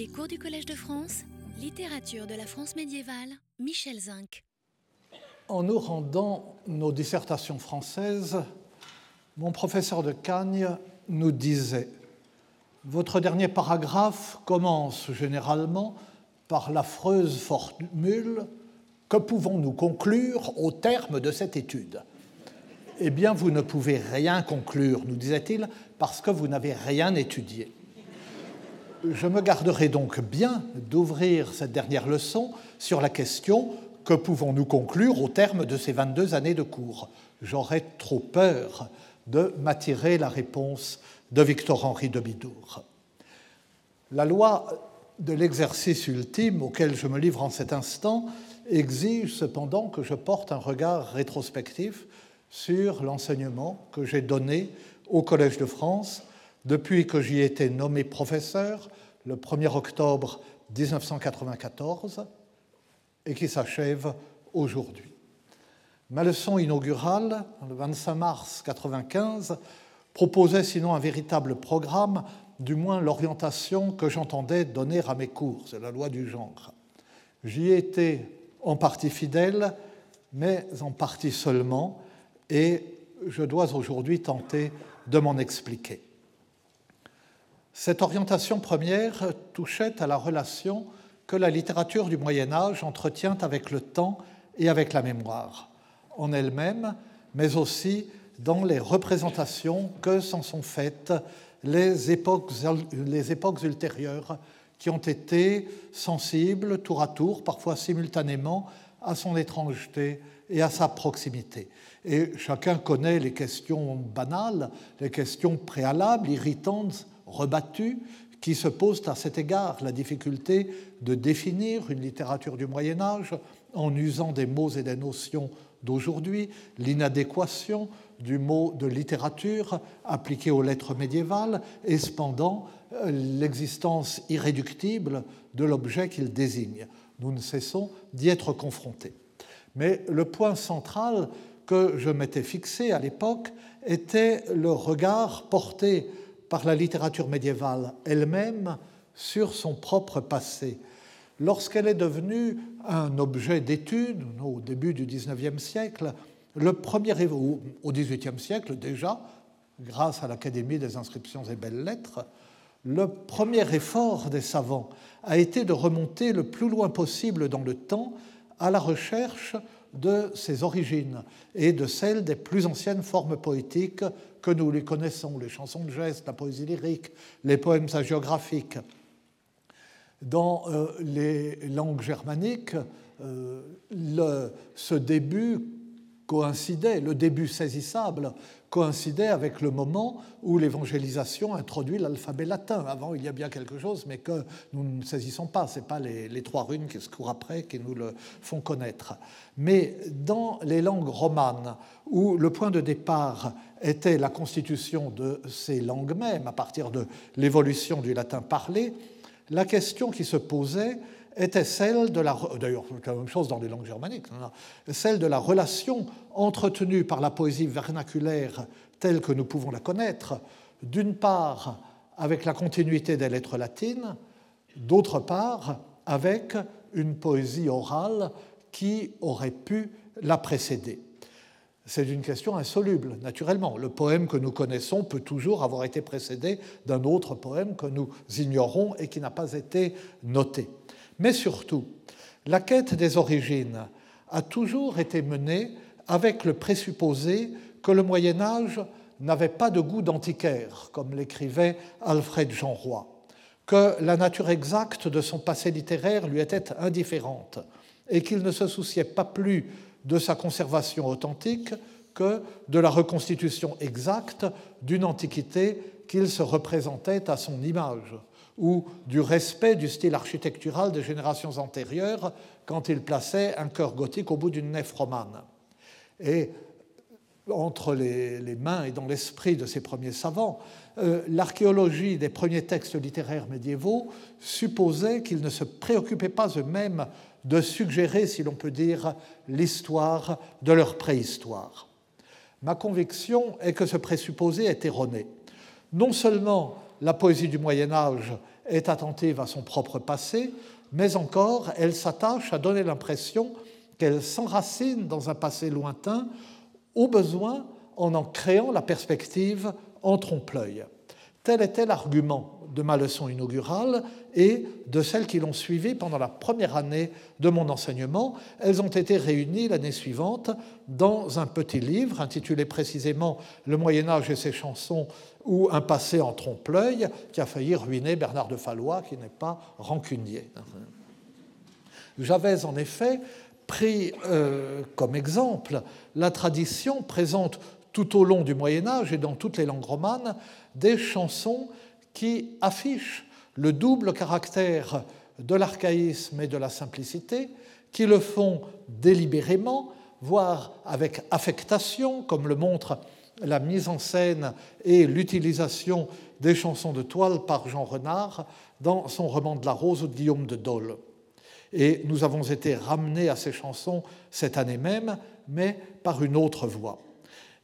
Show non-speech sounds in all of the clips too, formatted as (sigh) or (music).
Les cours du Collège de France, littérature de la France médiévale, Michel Zinc. En nous rendant nos dissertations françaises, mon professeur de Cagne nous disait Votre dernier paragraphe commence généralement par l'affreuse formule Que pouvons-nous conclure au terme de cette étude? Eh bien, vous ne pouvez rien conclure, nous disait-il, parce que vous n'avez rien étudié. Je me garderai donc bien d'ouvrir cette dernière leçon sur la question que pouvons-nous conclure au terme de ces 22 années de cours? J'aurais trop peur de m'attirer la réponse de Victor-Henri de Bidour. La loi de l'exercice ultime auquel je me livre en cet instant exige cependant que je porte un regard rétrospectif sur l'enseignement que j'ai donné au Collège de France depuis que j'y ai été nommé professeur le 1er octobre 1994 et qui s'achève aujourd'hui. Ma leçon inaugurale, le 25 mars 1995, proposait sinon un véritable programme, du moins l'orientation que j'entendais donner à mes cours, c'est la loi du genre. J'y ai été en partie fidèle, mais en partie seulement, et je dois aujourd'hui tenter de m'en expliquer. Cette orientation première touchait à la relation que la littérature du Moyen Âge entretient avec le temps et avec la mémoire, en elle-même, mais aussi dans les représentations que s'en sont faites les époques, ultérieures qui ont été sensibles tour à tour, parfois simultanément, à son étrangeté et à sa proximité. Et chacun connaît les questions banales, les questions préalables, irritantes, rebattues, qui se posent à cet égard, la difficulté de définir une littérature du Moyen Âge en usant des mots et des notions d'aujourd'hui, l'inadéquation du mot de littérature appliqué aux lettres médiévales et cependant euh, l'existence irréductible de l'objet qu'il désigne. Nous ne cessons d'y être confrontés. Mais le point central que je m'étais fixé à l'époque était le regard porté par la littérature médiévale elle-même sur son propre passé. Lorsqu'elle est devenue un objet d'étude au début du XIXe siècle, le premier, au XVIIIe siècle déjà, grâce à l'Académie des inscriptions et belles-lettres, le premier effort des savants a été de remonter le plus loin possible dans le temps à la recherche de ses origines et de celles des plus anciennes formes poétiques que nous les connaissons, les chansons de geste, la poésie lyrique, les poèmes hagiographiques. Dans euh, les langues germaniques, euh, ce début coïncidait, le début saisissable coïncidait avec le moment où l'évangélisation introduit l'alphabet latin. Avant, il y a bien quelque chose, mais que nous ne saisissons pas. Ce pas les, les, trois runes qui se courent après qui nous le font connaître. Mais dans les langues romanes, où le point de départ était la constitution de ces langues mêmes, à partir de l'évolution du latin parlé, la question qui se posait était celle de la. D'ailleurs, la même chose dans les langues germaniques, celle de la relation entretenue par la poésie vernaculaire telle que nous pouvons la connaître, d'une part avec la continuité des lettres latines, d'autre part avec une poésie orale qui aurait pu la précéder. C'est une question insoluble, naturellement. Le poème que nous connaissons peut toujours avoir été précédé d'un autre poème que nous ignorons et qui n'a pas été noté. Mais surtout, la quête des origines a toujours été menée avec le présupposé que le Moyen Âge n'avait pas de goût d'antiquaire, comme l'écrivait Alfred Jean Roy, que la nature exacte de son passé littéraire lui était indifférente et qu'il ne se souciait pas plus de sa conservation authentique que de la reconstitution exacte d'une antiquité qu'il se représentait à son image ou du respect du style architectural des générations antérieures quand il plaçait un chœur gothique au bout d'une nef romane. Et entre les, mains et dans l'esprit de ces premiers savants, euh, l'archéologie des premiers textes littéraires médiévaux supposait qu'ils ne se préoccupaient pas eux-mêmes de suggérer, si l'on peut dire, l'histoire de leur préhistoire. Ma conviction est que ce présupposé est erroné. Non seulement la poésie du Moyen Âge est attentive à son propre passé, mais encore elle s'attache à donner l'impression qu'elle s'enracine dans un passé lointain, au besoin en en créant la perspective en trompe-l'œil. Tel était l'argument de ma leçon inaugurale et de celles qui l'ont suivi pendant la première année de mon enseignement. Elles ont été réunies l'année suivante dans un petit livre intitulé précisément Le Moyen Âge et ses chansons ou Un passé en trompe-l'œil qui a failli ruiner Bernard de Fallois qui n'est pas rancunier. J'avais en effet pris euh, comme exemple la tradition présente tout au long du Moyen Âge et dans toutes les langues romanes des chansons qui affichent le double caractère de l'archaïsme et de la simplicité, qui le font délibérément, voire avec affectation, comme le montre la mise en scène et l'utilisation des chansons de toile par Jean Renard dans son roman de la Rose ou de Guillaume de Dole. Et nous avons été ramenés à ces chansons cette année même, mais par une autre voie.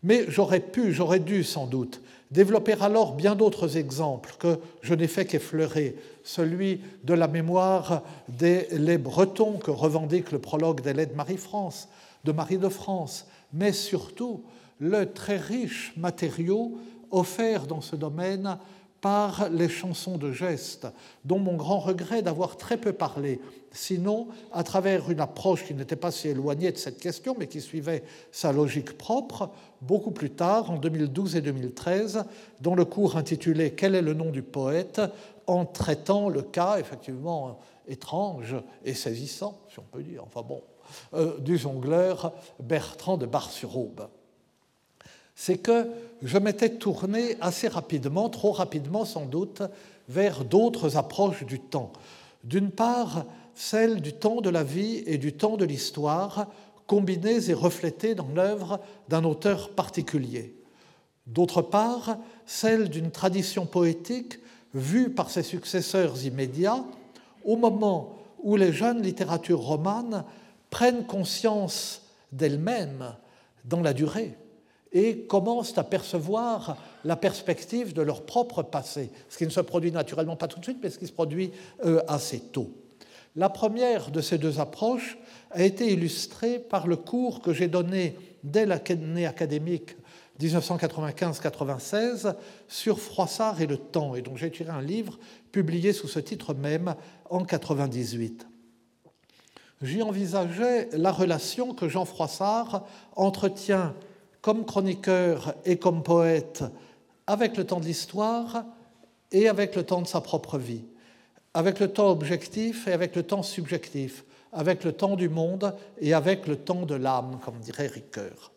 Mais j'aurais pu, j'aurais dû sans doute développer alors bien d'autres exemples que je n'ai fait qu'effleurer, celui de la mémoire des les Bretons que revendique le prologue des lettres de Marie-France, de Marie de France, mais surtout le très riche matériau offert dans ce domaine par les chansons de geste, dont mon grand regret d'avoir très peu parlé, sinon à travers une approche qui n'était pas si éloignée de cette question, mais qui suivait sa logique propre, beaucoup plus tard, en 2012 et 2013, dans le cours intitulé Quel est le nom du poète? en traitant le cas effectivement étrange et saisissant, si on peut dire, enfin bon, euh, du jongleur Bertrand de Bar-sur-Aube c'est que je m'étais tourné assez rapidement, trop rapidement sans doute, vers d'autres approches du temps. D'une part, celle du temps de la vie et du temps de l'histoire, combinées et reflétées dans l'œuvre d'un auteur particulier. D'autre part, celle d'une tradition poétique vue par ses successeurs immédiats au moment où les jeunes littératures romanes prennent conscience d'elles-mêmes dans la durée et commencent à percevoir la perspective de leur propre passé, ce qui ne se produit naturellement pas tout de suite, mais ce qui se produit euh, assez tôt. La première de ces deux approches a été illustrée par le cours que j'ai donné dès l'année académique 1995-96 sur Froissart et le temps, et dont j'ai tiré un livre publié sous ce titre même en 1998. J'y envisageais la relation que Jean Froissart entretient comme chroniqueur et comme poète avec le temps de l'histoire et avec le temps de sa propre vie, avec le temps objectif et avec le temps subjectif, avec le temps du monde et avec le temps de l'âme, comme dirait Ricoeur.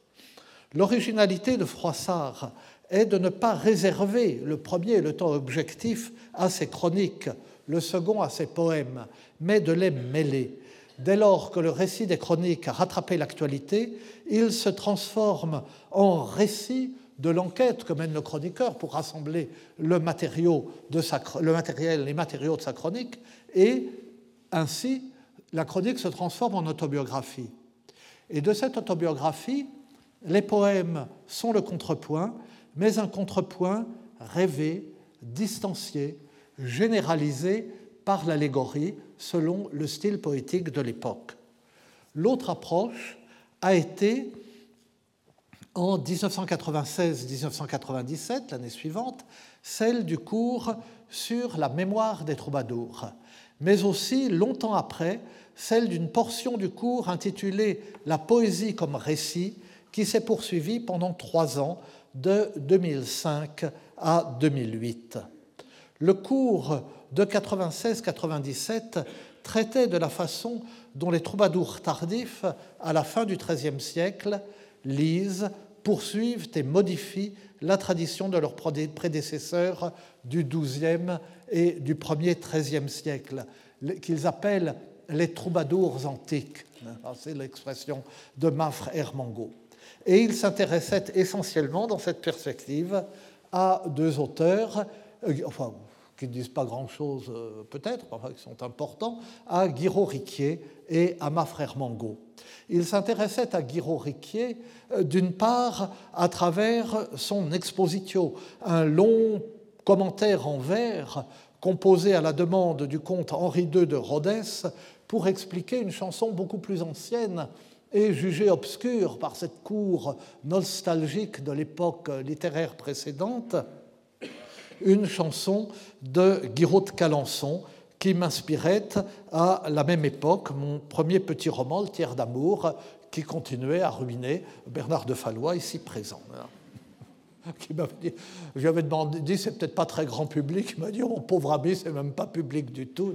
L'originalité de Froissart est de ne pas réserver le premier, le temps objectif, à ses chroniques, le second à ses poèmes, mais de les mêler. Dès lors que le récit des chroniques a rattrapé l'actualité, il se transforme en récit de l'enquête que mène le chroniqueur pour rassembler le, le matériel, les matériaux de sa chronique, et ainsi la chronique se transforme en autobiographie. Et de cette autobiographie, les poèmes sont le contrepoint, mais un contrepoint rêvé, distancié, généralisé par l'allégorie selon le style poétique de l'époque. L'autre approche a été en 1996-1997, l'année suivante, celle du cours sur la mémoire des troubadours, mais aussi, longtemps après, celle d'une portion du cours intitulée La poésie comme récit, qui s'est poursuivie pendant trois ans, de 2005 à 2008. Le cours de 96-97 traitait de la façon dont les troubadours tardifs, à la fin du XIIIe siècle, lisent, poursuivent et modifient la tradition de leurs prédécesseurs du XIIe et du premier XIIIe siècle, qu'ils appellent les troubadours antiques. C'est l'expression de Mafre Hermango. Et ils s'intéressaient essentiellement, dans cette perspective, à deux auteurs, euh, qui ne disent pas grand-chose euh, peut-être, enfin, qui sont importants, à Guiraud Riquier et à ma frère Mango. Il s'intéressait à Guiraud Riquier euh, d'une part à travers son expositio, un long commentaire en vers composé à la demande du comte Henri II de Rhodes pour expliquer une chanson beaucoup plus ancienne et jugée obscure par cette cour nostalgique de l'époque littéraire précédente, une chanson de Guiraud de Calençon qui m'inspirait à la même époque mon premier petit roman, Le tiers d'amour, qui continuait à ruiner Bernard de Fallois, ici présent. Qui dit, je lui avais demandé, c'est peut-être pas très grand public. Il m'a dit, oh, pauvre ami, c'est même pas public du tout.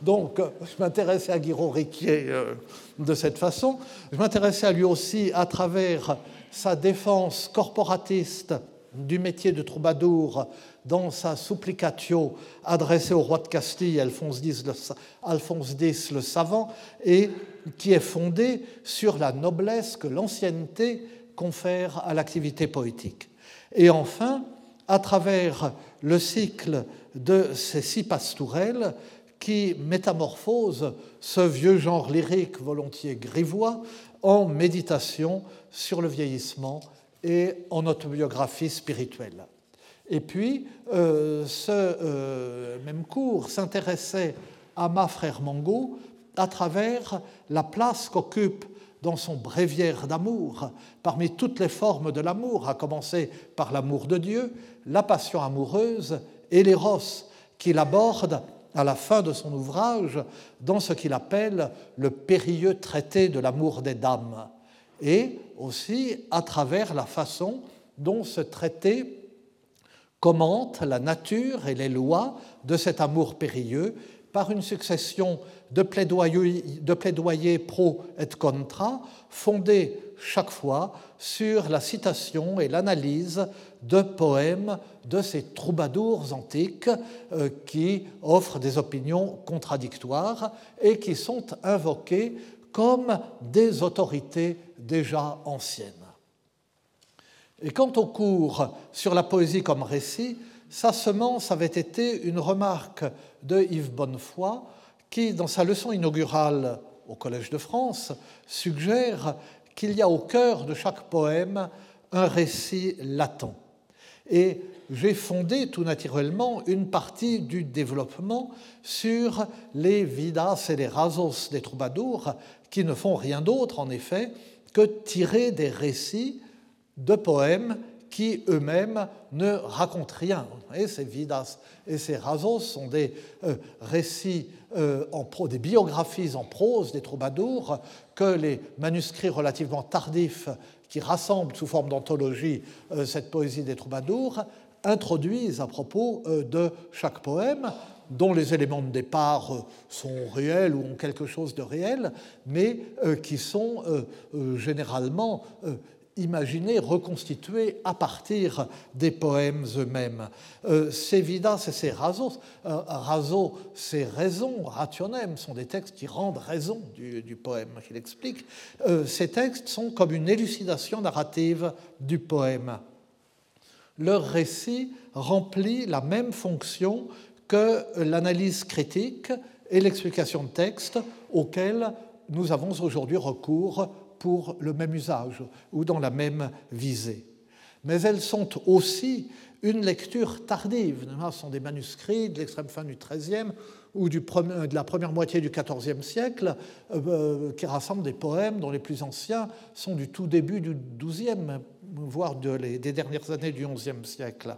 Donc, je m'intéressais à Guiraud Riquier euh, de cette façon. Je m'intéressais à lui aussi à travers sa défense corporatiste du métier de troubadour dans sa supplicatio adressée au roi de Castille, Alphonse X, le, savant, et qui est fondée sur la noblesse que l'ancienneté confère à l'activité poétique. Et enfin, à travers le cycle de ces six pastourelles qui métamorphosent ce vieux genre lyrique volontiers grivois en méditation sur le vieillissement et en autobiographie spirituelle. Et puis, euh, ce euh, même cours s'intéressait à ma frère Mango à travers la place qu'occupe dans son bréviaire d'amour, parmi toutes les formes de l'amour, à commencer par l'amour de Dieu, la passion amoureuse et l'éros, qu'il aborde à la fin de son ouvrage dans ce qu'il appelle le périlleux traité de l'amour des dames, et aussi à travers la façon dont ce traité commente la nature et les lois de cet amour périlleux par une succession de plaidoyers, pro et contra, fondés chaque fois sur la citation et l'analyse de poèmes de ces troubadours antiques euh, qui offrent des opinions contradictoires et qui sont invoqués comme des autorités déjà anciennes. Et quant au cours sur la poésie comme récit, sa semence avait été une remarque de Yves Bonnefoy qui, dans sa leçon inaugurale au Collège de France, suggère qu'il y a au cœur de chaque poème un récit latent. Et j'ai fondé tout naturellement une partie du développement sur les vidas et les rasos des troubadours, qui ne font rien d'autre, en effet, que tirer des récits de poèmes qui eux-mêmes ne racontent rien. Et ces vidas et ces rasos sont des euh, récits, euh, en pro, des biographies en prose des troubadours que les manuscrits relativement tardifs qui rassemblent sous forme d'anthologie euh, cette poésie des troubadours introduisent à propos de chaque poème dont les éléments de départ sont réels ou ont quelque chose de réel, mais qui sont généralement imaginer, reconstituer à partir des poèmes eux-mêmes. Euh, ces vidas et ces rasos, euh, raso, ces raisons, rationem, sont des textes qui rendent raison du, poème qu'il explique. Euh, ces textes sont comme une élucidation narrative du poème. Leur récit remplit la même fonction que l'analyse critique et l'explication de texte auxquelles nous avons aujourd'hui recours pour le même usage ou dans la même visée. Mais elles sont aussi une lecture tardive. Ce sont des manuscrits de l'extrême fin du XIIIe ou du de la première moitié du XIVe siècle euh, qui rassemblent des poèmes dont les plus anciens sont du tout début du XIIe, voire des dernières années du XIe siècle.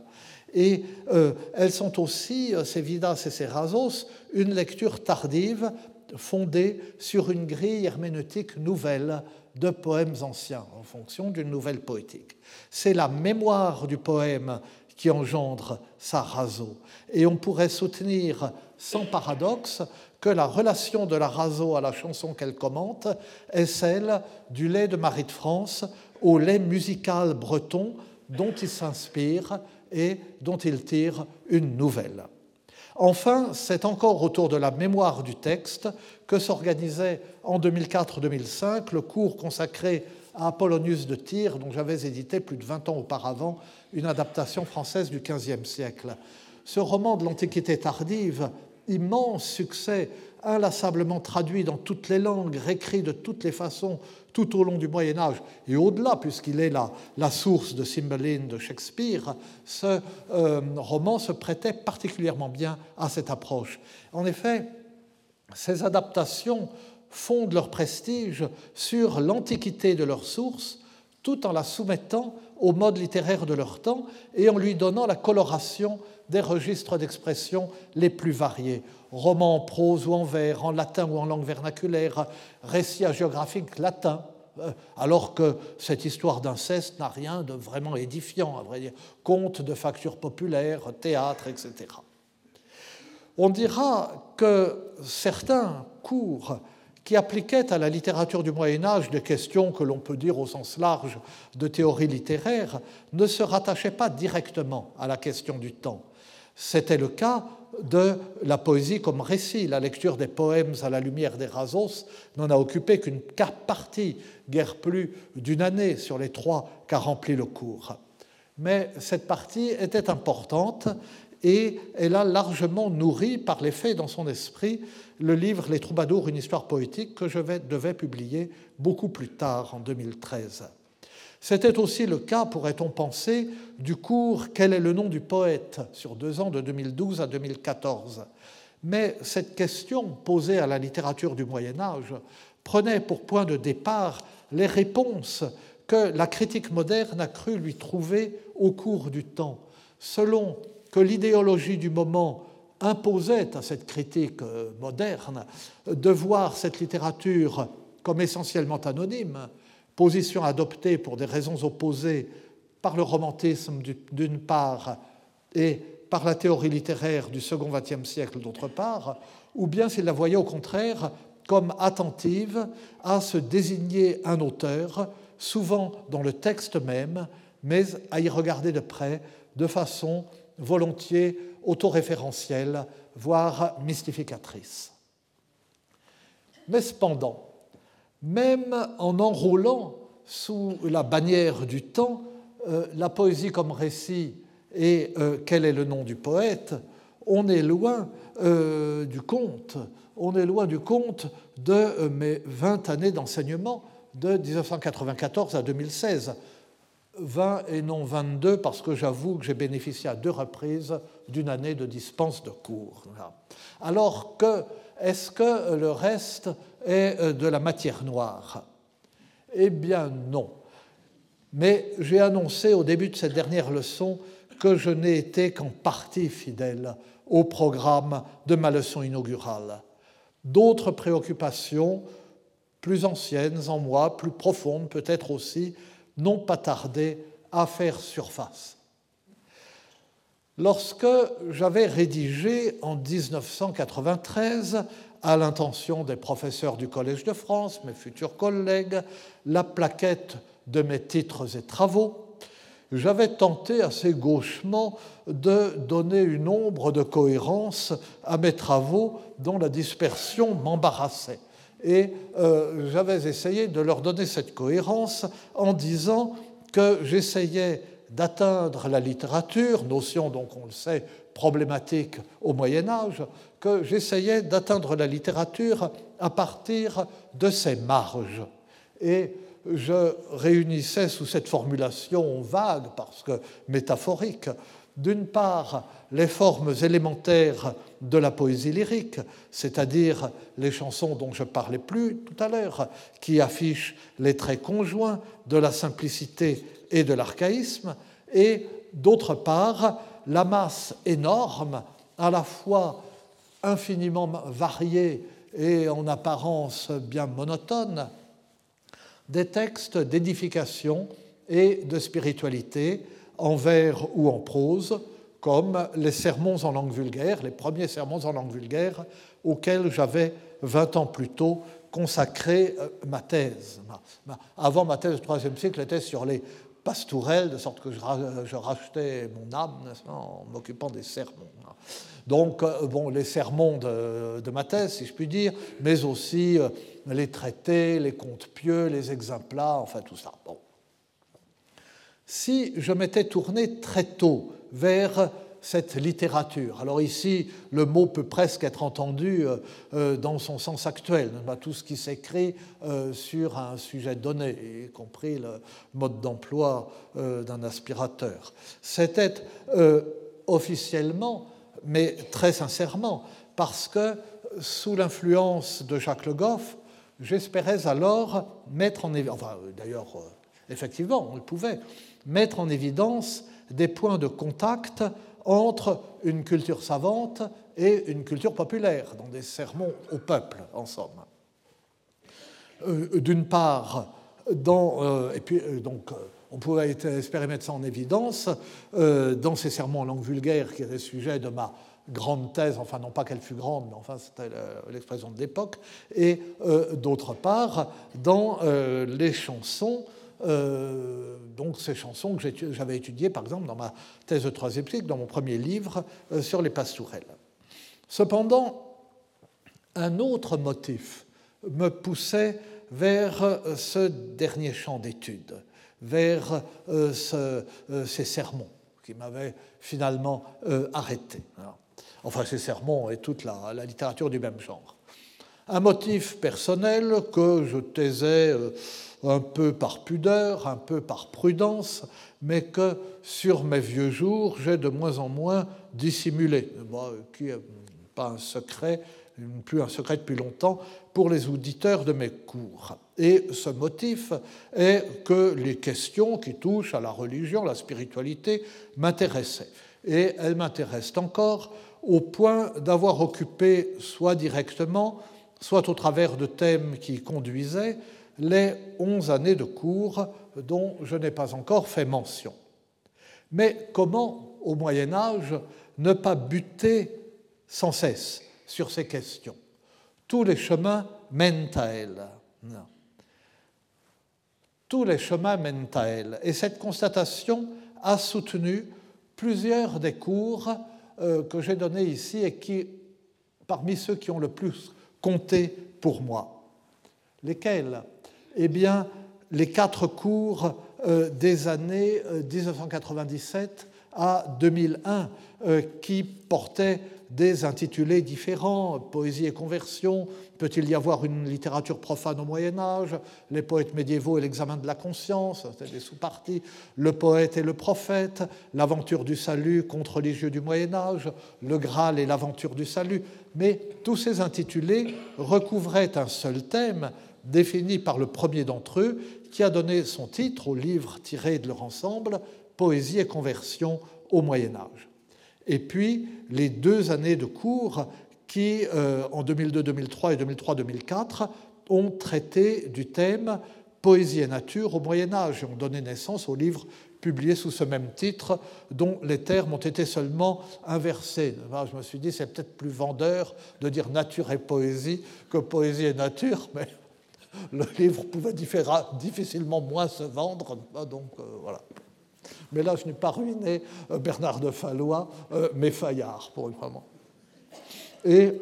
Et euh, elles sont aussi, euh, ces Vidas et ces Rasos, une lecture tardive fondée sur une grille herméneutique nouvelle de poèmes anciens en fonction d'une nouvelle poétique. C'est la mémoire du poème qui engendre sa raso. Et on pourrait soutenir sans paradoxe que la relation de la raso à la chanson qu'elle commente est celle du lait de Marie de France au lait musical breton dont il s'inspire et dont il tire une nouvelle. Enfin, c'est encore autour de la mémoire du texte que s'organisait en 2004-2005 le cours consacré à Apollonius de Tyr, dont j'avais édité plus de 20 ans auparavant une adaptation française du XVe siècle. Ce roman de l'Antiquité tardive immense succès, inlassablement traduit dans toutes les langues, réécrit de toutes les façons tout au long du Moyen Âge et au-delà, puisqu'il est la, source de Cymbeline de Shakespeare, ce euh, roman se prêtait particulièrement bien à cette approche. En effet, ces adaptations fondent leur prestige sur l'antiquité de leur source, tout en la soumettant au mode littéraire de leur temps et en lui donnant la coloration des registres d'expression les plus variés. Romans en prose ou en vers, en latin ou en langue vernaculaire, récits géographiques latins, euh, alors que cette histoire d'inceste n'a rien de vraiment édifiant, à vrai dire. Contes de facture populaire, théâtre, etc. On dira que certains cours qui appliquaient à la littérature du Moyen Âge des questions que l'on peut dire au sens large de théorie littéraire ne se rattachaient pas directement à la question du temps. C'était le cas de la poésie comme récit. La lecture des poèmes à la lumière des Razos n'en a occupé qu'une partie, guère plus d'une année sur les trois qu'a rempli le cours. Mais cette partie était importante et elle a largement nourri par les faits dans son esprit le livre Les Troubadours, une histoire poétique que je devais publier beaucoup plus tard, en 2013. C'était aussi le cas, pourrait-on penser, du cours Quel est le nom du poète sur deux ans de 2012 à 2014. Mais cette question posée à la littérature du Moyen Âge prenait pour point de départ les réponses que la critique moderne a cru lui trouver au cours du temps, selon que l'idéologie du moment imposait à cette critique euh, moderne de voir cette littérature comme essentiellement anonyme, position adoptée pour des raisons opposées par le romantisme d'une part et par la théorie littéraire du second XXe siècle d'autre part, ou bien s'il la voyait au contraire comme attentive à se désigner un auteur, souvent dans le texte même, mais à y regarder de près de façon volontiers autoréférentielle, voire mystificatrice. Mais cependant, même en enroulant sous la bannière du temps euh, la poésie comme récit et euh, quel est le nom du poète, on est loin euh, du conte, on est loin du de mes 20 années d'enseignement de 1994 à 2016. 20 et non 22 parce que j'avoue que j'ai bénéficié à deux reprises d'une année de dispense de cours. Alors que, est-ce que le reste euh, de la matière noire Eh bien non. Mais j'ai annoncé au début de cette dernière leçon que je n'ai été qu'en partie fidèle au programme de ma leçon inaugurale. D'autres préoccupations, plus anciennes en moi, plus profondes peut-être aussi, n'ont pas tardé à faire surface. Lorsque j'avais rédigé en 1993, à l'intention des professeurs du Collège de France, mes futurs collègues, la plaquette de mes titres et travaux, j'avais tenté assez gauchement de donner une ombre de cohérence à mes travaux dont la dispersion m'embarrassait. Et euh, j'avais essayé de leur donner cette cohérence en disant que j'essayais d'atteindre la littérature, notion donc on le sait problématique au Moyen Âge, que j'essayais d'atteindre la littérature à partir de ses marges. Et je réunissais sous cette formulation vague, parce que métaphorique, d'une part les formes élémentaires de la poésie lyrique, c'est-à-dire les chansons dont je parlais plus tout à l'heure, qui affichent les traits conjoints de la simplicité et de l'archaïsme, et d'autre part la masse énorme, à la fois infiniment variée et en apparence bien monotone, des textes d'édification et de spiritualité en vers ou en prose, comme les sermons en langue vulgaire, les premiers sermons en langue vulgaire auxquels j'avais 20 ans plus tôt consacré euh, ma thèse. Avant, ma thèse du troisième siècle était sur les pastourelles, de sorte que je rachetais mon âme en m'occupant des sermons. Donc, euh, bon, les sermons de, ma thèse, si je puis dire, mais aussi euh, les traités, les contes pieux, les exemplats, enfin tout ça. Bon. Si je m'étais tourné très tôt vers cette littérature. Alors ici, le mot peut presque être entendu dans son sens actuel, tout ce qui s'écrit sur un sujet donné, y compris le mode d'emploi d'un aspirateur. C'était officiellement, mais très sincèrement, parce que sous l'influence de Jacques Le Goff, j'espérais alors mettre en évidence, enfin d'ailleurs, effectivement, on le pouvait, mettre en évidence des points de contact entre une culture savante et une culture populaire, dans des sermons au peuple, en somme. Euh, d'une part, euh, et puis euh, donc on pouvait espérer mettre ça en évidence dans ces sermons en langue vulgaire qui étaient sujet de ma grande thèse, enfin non pas qu'elle fut grande, mais enfin c'était l'expression de l'époque, et d'autre part dans les chansons euh, donc ces chansons que j'avais étudiées, par exemple, dans ma thèse de troisième cycle, dans mon premier livre euh, sur les pastourelles. Cependant, un autre motif me poussait vers euh, ce dernier champ d'étude, vers ces sermons qui m'avaient finalement arrêté. Enfin, ces sermons et toute la, la, littérature du même genre. Un motif personnel que je taisais un peu par pudeur, un peu par prudence, mais que sur mes vieux jours, j'ai de moins en moins dissimulé, qui n'est pas un secret, plus un secret depuis longtemps, pour les auditeurs de mes cours. Et ce motif est que les questions qui touchent à la religion, la spiritualité, m'intéressaient. Et elles m'intéressent encore au point d'avoir occupé, soit directement, soit au travers de thèmes qui conduisaient, les onze années de cours dont je n'ai pas encore fait mention. Mais comment, au Moyen Âge, ne pas buter sans cesse sur ces questions? Tous les chemins mènent à elles. Tous les chemins mènent à elles. Et cette constatation a soutenu plusieurs des cours euh, que j'ai donnés ici et qui, parmi ceux qui ont le plus compté pour moi. Lesquels? Eh bien, les quatre cours euh, des années 1997 euh, à 2001 euh, qui portaient des intitulés différents, Poésie et conversion, peut-il y avoir une littérature profane au Moyen Âge, les poètes médiévaux et l'examen de la conscience, c'était des sous-parties, le poète et le prophète, l'aventure du salut contre religieux du Moyen Âge, le Graal et l'aventure du salut. Mais tous ces intitulés recouvraient un seul thème, défini par le premier d'entre eux, qui a donné son titre au livre tiré de leur ensemble, Poésie et conversion au Moyen Âge. Et puis les deux années de cours qui, euh, en 2002-2003 et 2003-2004, ont traité du thème Poésie et nature au Moyen Âge et ont donné naissance au livre publié sous ce même titre, dont les termes ont été seulement inversés. Je me suis dit, c'est peut-être plus vendeur de dire nature et poésie que poésie et nature, mais le livre pouvait difficilement moins se vendre. Donc, euh, voilà. Mais là, je n'ai pas ruiné euh, Bernard de Fallois, euh, mais Fayard, pour une moment. Et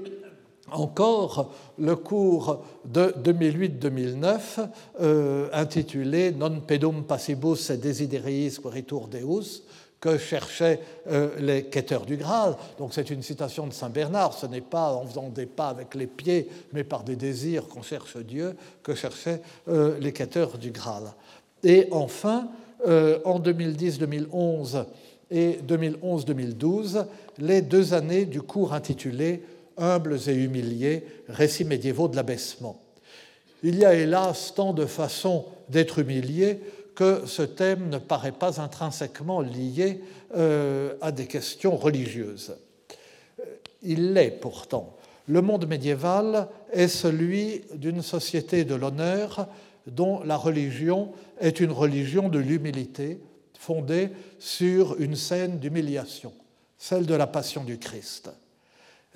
encore le cours de 2008-2009, intitulé Non pedum passibus desideriis queritur Deus, que cherchaient euh, les quêteurs du Graal. Donc c'est une citation de Saint Bernard, ce n'est pas en faisant des pas avec les pieds, mais par des désirs qu'on cherche Dieu, que cherchaient euh, les quêteurs du Graal. Et enfin, euh, en 2010-2011 et 2011-2012, les deux années du cours intitulé Humbles et humiliés, récits médiévaux de l'abaissement. Il y a hélas tant de façons d'être humilié que ce thème ne paraît pas intrinsèquement lié euh, à des questions religieuses. Il l'est pourtant. Le monde médiéval est celui d'une société de l'honneur dont la religion est une religion de l'humilité fondée sur une scène d'humiliation, celle de la passion du Christ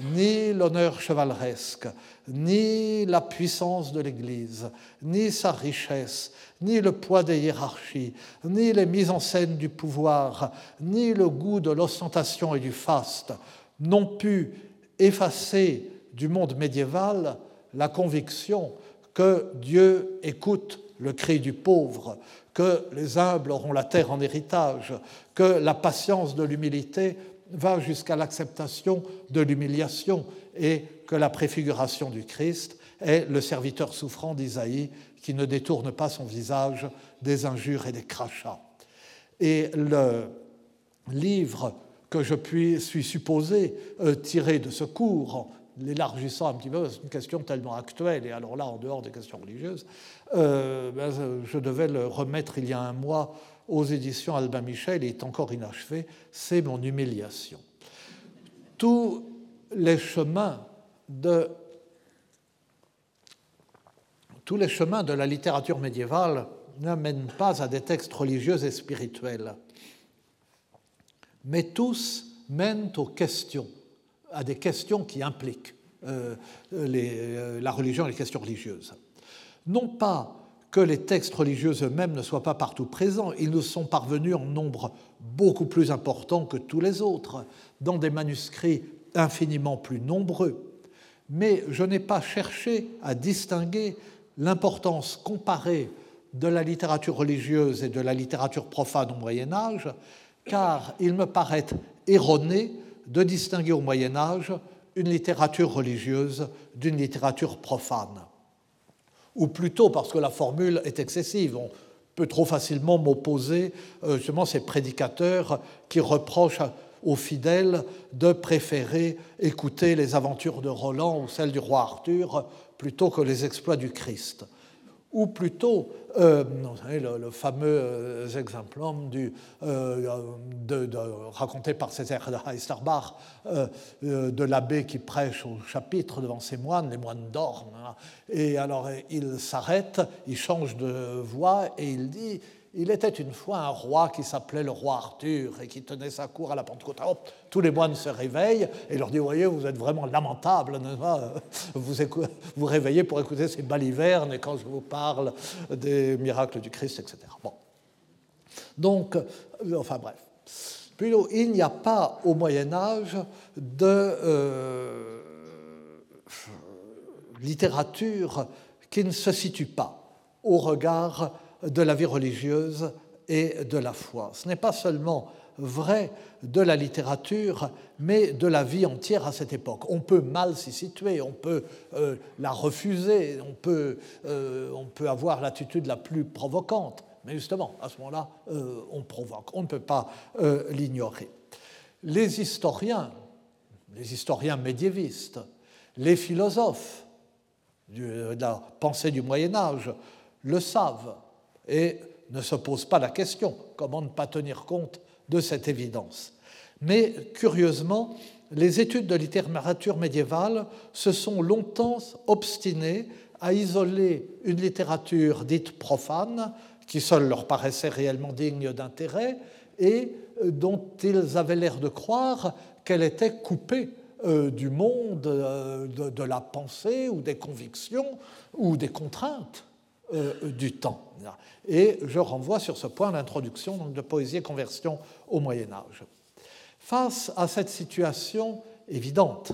ni l'honneur chevaleresque, ni la puissance de l'Église, ni sa richesse, ni le poids des hiérarchies, ni les mises en scène du pouvoir, ni le goût de l'ostentation et du faste n'ont pu effacer du monde médiéval la conviction que Dieu écoute le cri du pauvre, que les humbles auront la terre en héritage, que la patience de l'humilité va jusqu'à l'acceptation de l'humiliation et que la préfiguration du Christ est le serviteur souffrant d'Isaïe qui ne détourne pas son visage des injures et des crachats. Et le livre que je puis, suis supposé euh, tirer de ce cours, l'élargissant un petit peu, c'est une question tellement actuelle, et alors là, en dehors des questions religieuses, euh, ben, je devais le remettre il y a un mois aux éditions Albin Michel, il est encore inachevé, c'est mon humiliation. Tous les chemins de tous les chemins de la littérature médiévale ne mènent pas à des textes religieux et spirituels, mais tous mènent aux questions, à des questions qui impliquent euh, euh, la religion et les questions religieuses. Non pas que les textes religieux eux-mêmes ne soient pas partout présents, ils nous sont parvenus en nombre beaucoup plus important que tous les autres, dans des manuscrits infiniment plus nombreux. Mais je n'ai pas cherché à distinguer l'importance comparée de la littérature religieuse et de la littérature profane au Moyen Âge, car il me paraît erroné de distinguer au Moyen Âge une littérature religieuse d'une littérature profane. Ou plutôt parce que la formule est excessive. On peut trop facilement m'opposer euh, justement ces prédicateurs qui reprochent aux fidèles de préférer écouter les aventures de Roland ou celles du roi Arthur plutôt que les exploits du Christ. Ou plutôt, euh, le, fameux euh, exemple du, euh, raconté par Césaire de Heisterbach de l'abbé qui prêche au chapitre devant ses moines, les moines dorment. Hein. et alors il s'arrête, il change de voix et il dit il était une fois un roi qui s'appelait le roi Arthur et qui tenait sa cour à la Pentecôte. tous les moines se réveillent et leur disent Voyez, vous êtes vraiment lamentables, vous, vous réveillez pour écouter ces balivernes quand je vous parle des miracles du Christ, etc. Bon. Donc, euh, enfin bref. Puis il n'y a pas au Moyen-Âge de euh, littérature qui ne se situe pas au regard de la vie religieuse et de la foi. Ce n'est pas seulement vrai de la littérature, mais de la vie entière à cette époque. On peut mal s'y situer, on peut euh, la refuser, on peut, euh, on peut avoir l'attitude la plus provocante, mais justement, à ce moment-là, euh, on provoque, on ne peut pas l'ignorer. Les historiens, les historiens médiévistes, les philosophes de la pensée du Moyen Âge le savent et ne se pose pas la question comment ne pas tenir compte de cette évidence. Mais curieusement, les études de littérature médiévale se sont longtemps obstinées à isoler une littérature dite profane, qui seule leur paraissait réellement digne d'intérêt, et dont ils avaient l'air de croire qu'elle était coupée euh, du monde, euh, de, la pensée ou des convictions ou des contraintes du temps. Et je renvoie sur ce point l'introduction de Poésie et conversion au Moyen Âge. Face à cette situation évidente,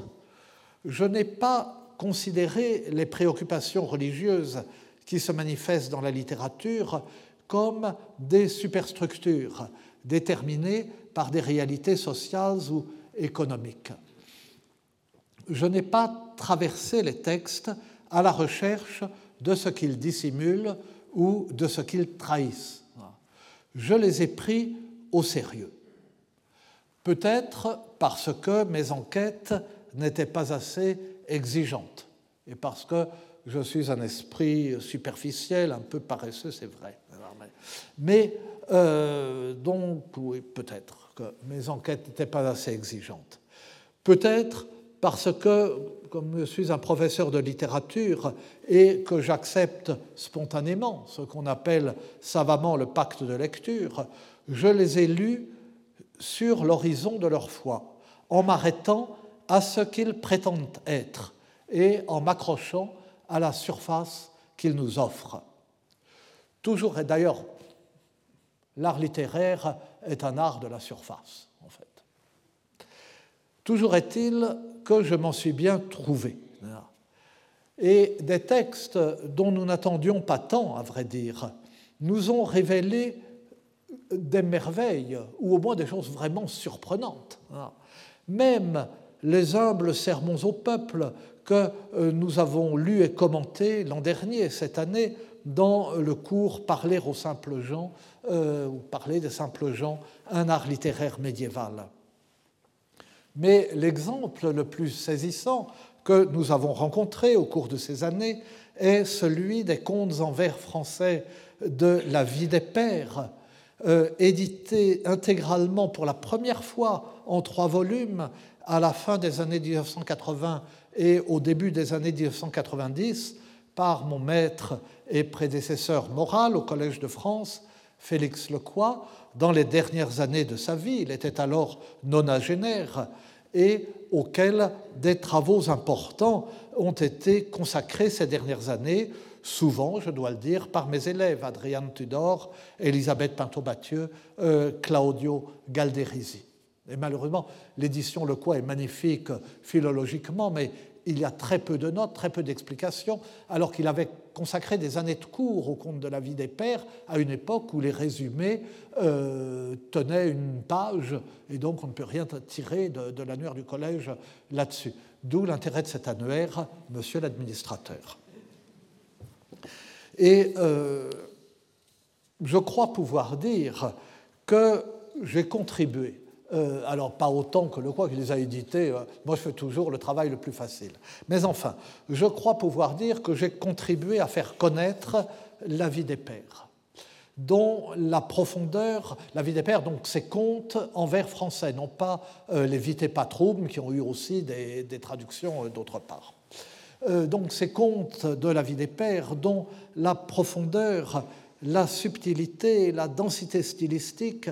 je n'ai pas considéré les préoccupations religieuses qui se manifestent dans la littérature comme des superstructures déterminées par des réalités sociales ou économiques. Je n'ai pas traversé les textes à la recherche de ce qu'ils dissimulent ou de ce qu'ils trahissent. Je les ai pris au sérieux. Peut-être parce que mes enquêtes n'étaient pas assez exigeantes et parce que je suis un esprit superficiel, un peu paresseux, c'est vrai. Mais euh, donc, oui, peut-être que mes enquêtes n'étaient pas assez exigeantes. Peut-être parce que, comme je suis un professeur de littérature et que j'accepte spontanément ce qu'on appelle savamment le pacte de lecture, je les ai lus sur l'horizon de leur foi, en m'arrêtant à ce qu'ils prétendent être et en m'accrochant à la surface qu'ils nous offrent. Toujours, et d'ailleurs, l'art littéraire est un art de la surface. Toujours est-il que je m'en suis bien trouvé. Et des textes dont nous n'attendions pas tant, à vrai dire, nous ont révélé des merveilles, ou au moins des choses vraiment surprenantes. Même les humbles sermons au peuple que euh, nous avons lus et commentés l'an dernier, cette année, dans le cours Parler aux simples gens, euh, ou Parler des simples gens, un art littéraire médiéval. Mais l'exemple le plus saisissant que nous avons rencontré au cours de ces années est celui des contes en vers français de La vie des pères, euh, édité intégralement pour la première fois en trois volumes à la fin des années 1980 et au début des années 1990 par mon maître et prédécesseur moral au Collège de France, Félix Lecroix, dans les dernières années de sa vie. Il était alors nonagénaire et auquel des travaux importants ont été consacrés ces dernières années, souvent, je dois le dire, par mes élèves, Adriane Tudor, Elisabeth Pinto-Bathieu, euh, Claudio Galderisi. Et malheureusement, l'édition Le Quoi est magnifique philologiquement, mais il y a très peu de notes, très peu d'explications, alors qu'il avait consacré des années de cours au compte de la vie des pères à une époque où les résumés euh, tenaient une page, et donc on ne peut rien tirer de, l'annuaire du collège là-dessus. D'où l'intérêt de cet annuaire, monsieur l'administrateur. Et euh, je crois pouvoir dire que j'ai contribué euh, alors pas autant que le quoi qui les a édités, euh, moi je fais toujours le travail le plus facile. Mais enfin, je crois pouvoir dire que j'ai contribué à faire connaître la vie des pères, dont la profondeur, la vie des pères, donc ces contes en vers français, non pas euh, les Vitae Patrum, qui ont eu aussi des, traductions d'autre part. donc ces contes de la vie des pères, dont la profondeur, la subtilité, la densité stylistique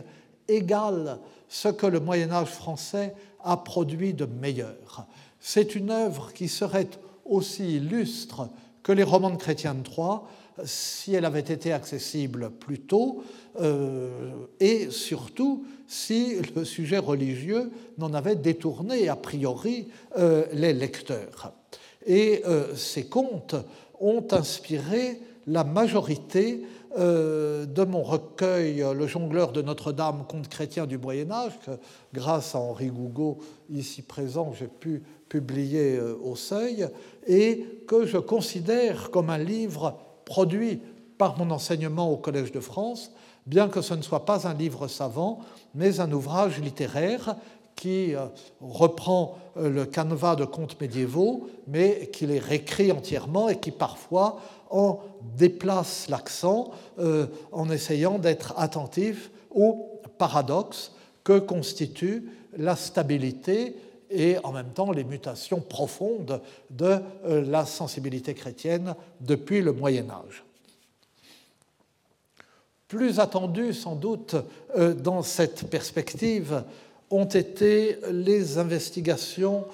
égale ce que le Moyen Âge français a produit de meilleur. C'est une œuvre qui serait aussi illustre que les romans de Chrétien de Troyes si elle avait été accessible plus tôt euh, et surtout si le sujet religieux n'en avait détourné a priori euh, les lecteurs. Et euh, ces contes ont inspiré la majorité euh, de mon recueil Le jongleur de Notre-Dame, conte chrétien du Moyen Âge, que grâce à Henri Gougaud, ici présent, j'ai pu publier euh, au seuil, et que je considère comme un livre produit par mon enseignement au Collège de France, bien que ce ne soit pas un livre savant, mais un ouvrage littéraire qui euh, reprend le canevas de contes médiévaux, mais qui les réécrit entièrement et qui parfois on déplace l'accent euh, en essayant d'être attentif au paradoxe que constitue la stabilité et en même temps les mutations profondes de euh, la sensibilité chrétienne depuis le Moyen Âge. Plus attendu sans doute euh, dans cette perspective ont été les investigations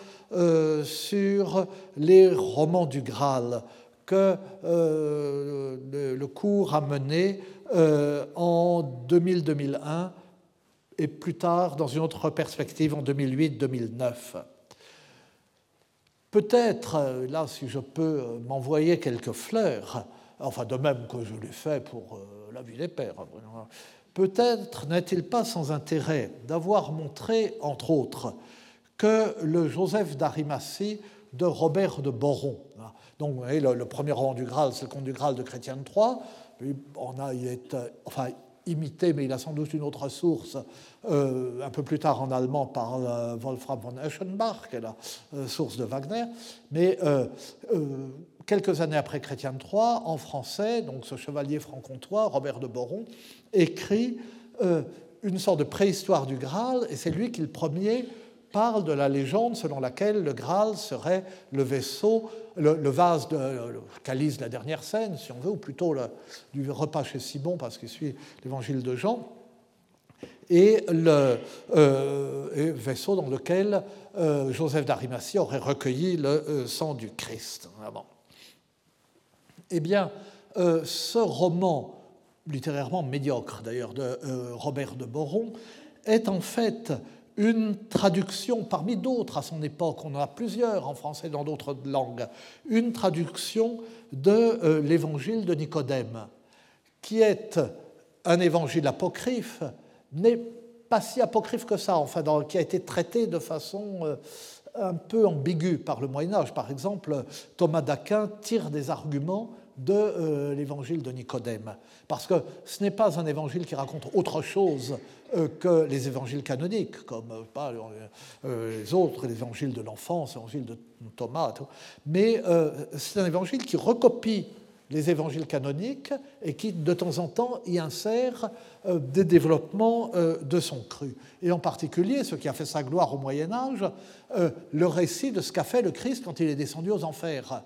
sur les romans du Graal, que euh, le, cours a mené euh, en 2000-2001 et plus tard dans une autre perspective en 2008-2009. Peut-être, euh, là, si je peux m'envoyer quelques fleurs, enfin de même que je l'ai fait pour la vie des pères, hein, peut-être n'est-il pas sans intérêt d'avoir montré, entre autres, que le Joseph d'Arimathie de Robert de Boron, donc, vous voyez, le, premier roman du Graal, c'est le conte du Graal de Chrétien Troyes. On a, il est, euh, enfin, imité, mais il a sans doute une autre source, euh, un peu plus tard en allemand par euh, Wolfram von Eschenbach, qui est la source de Wagner. Mais quelques années après Chrétien Troyes, en français, donc ce chevalier franc-comtois, Robert de Boron, écrit une sorte de préhistoire du Graal, et c'est lui qui le premier parle de la légende selon laquelle le Graal serait le vaisseau, le, vase, de, le calice de la dernière scène, si on veut, ou plutôt du repas chez Simon, parce qu'il suit l'évangile de Jean, et le euh, vaisseau dans lequel euh, Joseph d'Arimathie aurait recueilli le euh, sang du Christ. Eh bien, ce roman, littérairement médiocre d'ailleurs, de Robert de Boron, est en fait une traduction parmi d'autres à son époque, on en a plusieurs en français dans d'autres langues, une traduction de euh, l'évangile de Nicodème, qui est un évangile apocryphe n'est pas si apocryphe que ça, enfin, qui a été traité de façon euh, un peu ambiguë par le Moyen Âge. Par exemple, Thomas d'Aquin tire des arguments de euh, l'évangile de Nicodème, parce que ce n'est pas un évangile qui raconte autre chose euh, que les évangiles canoniques, comme pas, les autres, l'évangile de l'enfance, l'évangile de Thomas, mais c'est un évangile qui recopie les évangiles canoniques et qui, de temps en temps, y insère euh, des développements euh, de son cru. Et en particulier, ce qui a fait sa gloire au Moyen Âge, euh, le récit de ce qu'a fait le Christ quand il est descendu aux enfers.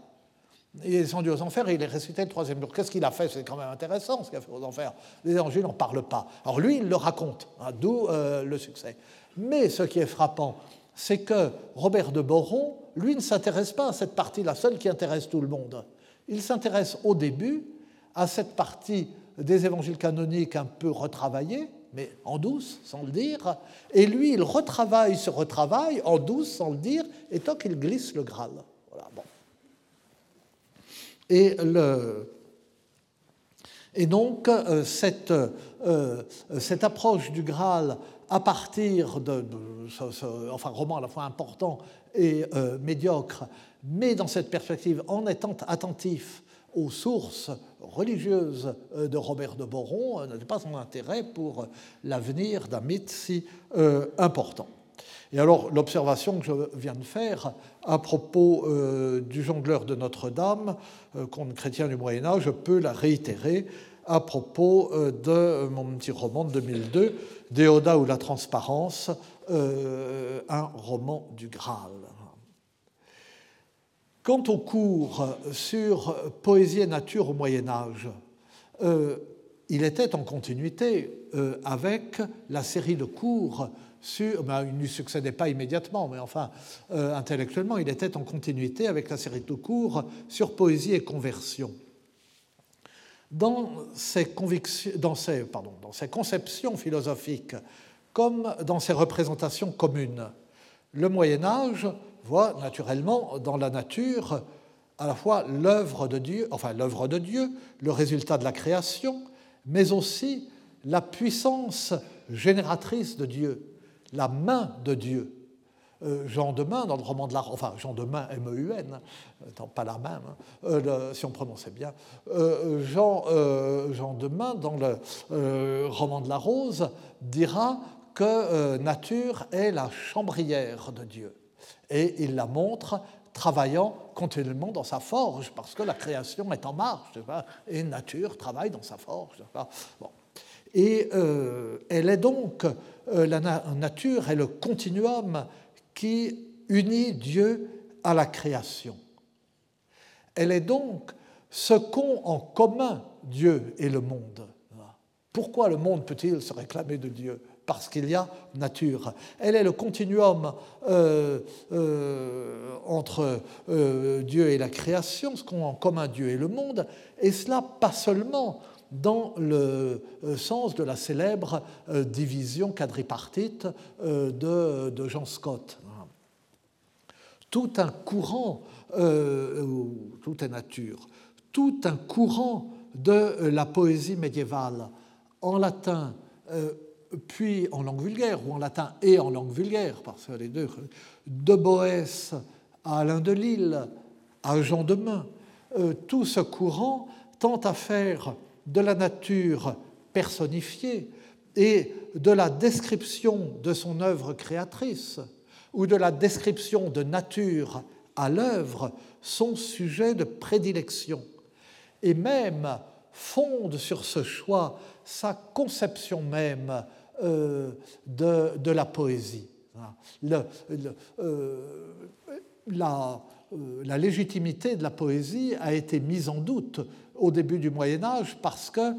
Il est descendu aux enfers et il est ressuscité le troisième jour. Qu'est-ce qu'il a fait? C'est quand même intéressant ce qu'il a fait aux enfers. Les évangiles n'en parlent pas. Alors lui, il le raconte, hein, d'où le succès. Mais ce qui est frappant, c'est que Robert de Boron, lui, ne s'intéresse pas à cette partie, la seule qui intéresse tout le monde. Il s'intéresse au début à cette partie des évangiles canoniques un peu retravaillée, mais en douce, sans le dire, et lui, il retravaille ce retravail en douce, sans le dire, et tant qu'il glisse le Graal. Et, le, et donc, euh, cette, euh, cette, approche du Graal à partir de, enfin, roman à la fois important et euh, médiocre, mais dans cette perspective, en étant attentif aux sources religieuses euh, de Robert de Boron, euh, n'était pas son intérêt pour l'avenir d'un mythe si euh, important. Et alors, l'observation que je viens de faire à propos du jongleur de Notre-Dame, conte chrétien du Moyen-Âge, je peux la réitérer à propos de mon petit roman de 2002, Déoda ou la transparence, un roman du Graal. Quant au cours sur poésie et nature au Moyen Âge, euh, il était en continuité euh, avec la série de cours ben, il ne succédait pas immédiatement, mais enfin, euh, intellectuellement, il était en continuité avec la série de cours sur poésie et conversion. Dans ses, convictions, dans pardon, dans ses conceptions philosophiques, comme dans ses représentations communes, le Moyen Âge voit naturellement dans la nature à la fois l'œuvre de Dieu, enfin l'œuvre de Dieu, le résultat de la création, mais aussi la puissance génératrice de Dieu, la main de Dieu. Euh, Jean de Main, dans le roman de la enfin Jean de Main, M-E-U-N, euh, pas la même, hein, euh, si on prononçait bien, Jean, Jean de Main, dans le roman de la Rose, dira que nature est la chambrière de Dieu et il la montre travaillant continuellement dans sa forge, parce que la création est en marche, et nature travaille dans sa forge. Et euh, elle est donc, euh, la nature est le continuum qui unit Dieu à la création. Elle est donc ce qu'ont en commun Dieu et le monde. Pourquoi le monde peut-il se réclamer de Dieu? Parce qu'il y a nature. Elle est le continuum euh, euh, entre euh, Dieu et la création, ce qu'ont en commun Dieu et le monde, et cela pas seulement dans le sens de la célèbre division quadripartite de, de, Jean Scott. Tout un courant, tout est nature, tout un courant de la poésie médiévale en latin puis en langue vulgaire, ou en latin et en langue vulgaire, parce que les deux, de Boès à Alain de Lille, à Jean de Main, euh, tout ce courant tend à faire de la nature personnifiée et de la description de son œuvre créatrice ou de la description de nature à l'œuvre son sujet de prédilection et même fonde sur ce choix sa conception même euh, de, la poésie. Euh, la, euh, la, légitimité de la poésie a été mise en doute au début du Moyen Âge parce que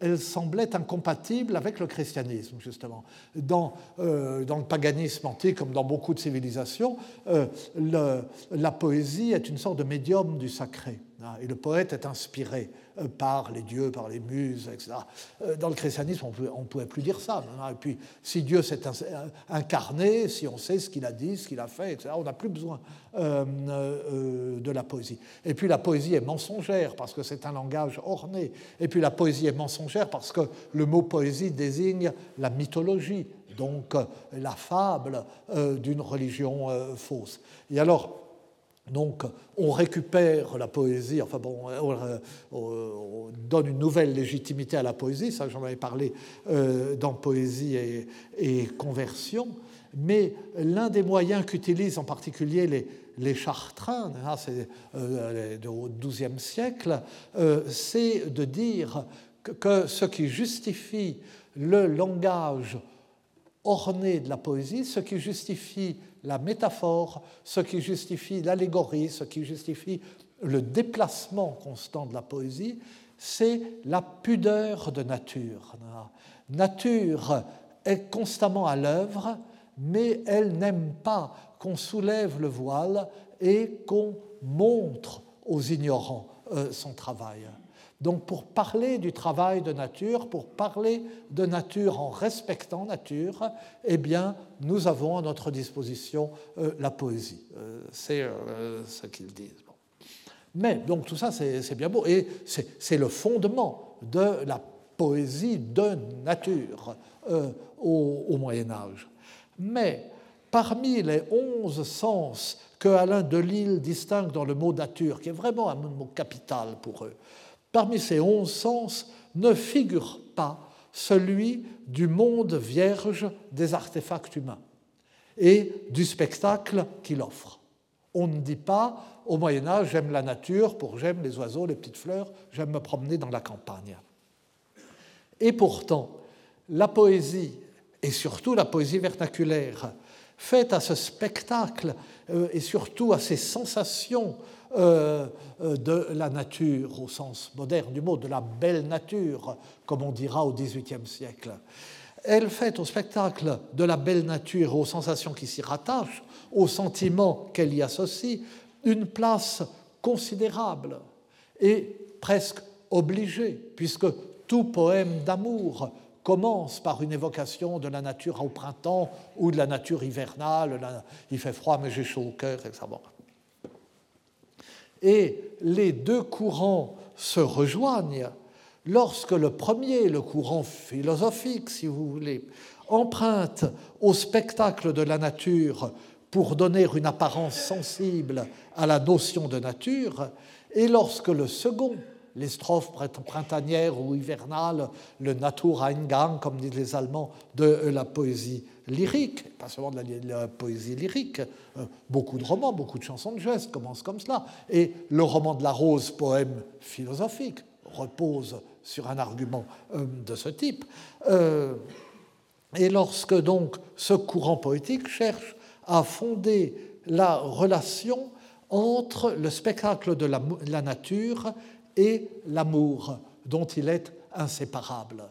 elle semblait incompatible avec le christianisme, justement. Dans, dans, le paganisme antique, comme dans beaucoup de civilisations, la poésie est une sorte de médium du sacré. Hein, et le poète est inspiré euh, par les dieux, par les muses, etc. Euh, dans le christianisme, on ne pouvait plus dire ça. Et puis, si Dieu s'est incarné, si on sait ce qu'il a dit, ce qu'il a fait, etc., on n'a plus besoin euh, de la poésie. Et puis, la poésie est mensongère, parce que c'est un langage orné. Et puis la poésie est mensongère parce que le mot poésie désigne la mythologie, donc euh, la fable euh, d'une religion euh, fausse. Et alors, donc, on récupère la poésie, enfin bon, on, donne une nouvelle légitimité à la poésie, ça j'en avais parlé dans Poésie et, Conversion, mais l'un des moyens qu'utilisent en particulier les, chartrains, hein, c'est euh, au XIIe siècle, euh, c'est de dire que, ce qui justifie le langage orné de la poésie, ce qui justifie la métaphore, ce qui justifie l'allégorie, ce qui justifie le déplacement constant de la poésie, c'est la pudeur de nature. Nature est constamment à l'œuvre, mais elle n'aime pas qu'on soulève le voile et qu'on montre aux ignorants euh, son travail. Donc pour parler du travail de nature, pour parler de nature en respectant nature, eh bien, nous avons à notre disposition euh, la poésie. Euh, c'est ce qu'ils disent. Mais donc tout ça, c'est bien beau. Et c'est le fondement de la poésie de nature au, au Moyen Âge. Mais parmi les onze sens que Alain Delille distingue dans le mot nature, qui est vraiment un mot capital pour eux, parmi ces onze sens ne figure pas celui du monde vierge des artefacts humains et du spectacle qu'il offre. On ne dit pas au Moyen Âge j'aime la nature pour j'aime les oiseaux, les petites fleurs, j'aime me promener dans la campagne. Et pourtant, la poésie, et surtout la poésie vernaculaire, fait à ce spectacle euh, et surtout à ces sensations euh, euh, de la nature au sens moderne du mot, de la belle nature, comme on dira au XVIIIe siècle. Elle fait au spectacle de la belle nature, aux sensations qui s'y rattachent, aux sentiments qu'elle y associe, une place considérable et presque obligée, puisque tout poème d'amour commence par une évocation de la nature au printemps ou de la nature hivernale. Il fait froid, mais j'ai chaud au cœur, etc. Et les deux courants se rejoignent. Lorsque le premier, le courant philosophique, si vous voulez, emprunte au spectacle de la nature pour donner une apparence sensible à la notion de nature, et lorsque le second, les strophes printanières ou hivernales, le Natureingang, comme disent les Allemands, de la poésie lyrique, pas seulement de la, poésie lyrique, euh, beaucoup de romans, beaucoup de chansons de gestes commencent comme cela. Et le roman de la rose, poème philosophique, repose sur un argument euh, de ce type. Euh, et lorsque donc ce courant poétique cherche à fonder la relation entre le spectacle de la nature et l'amour dont il est inséparable.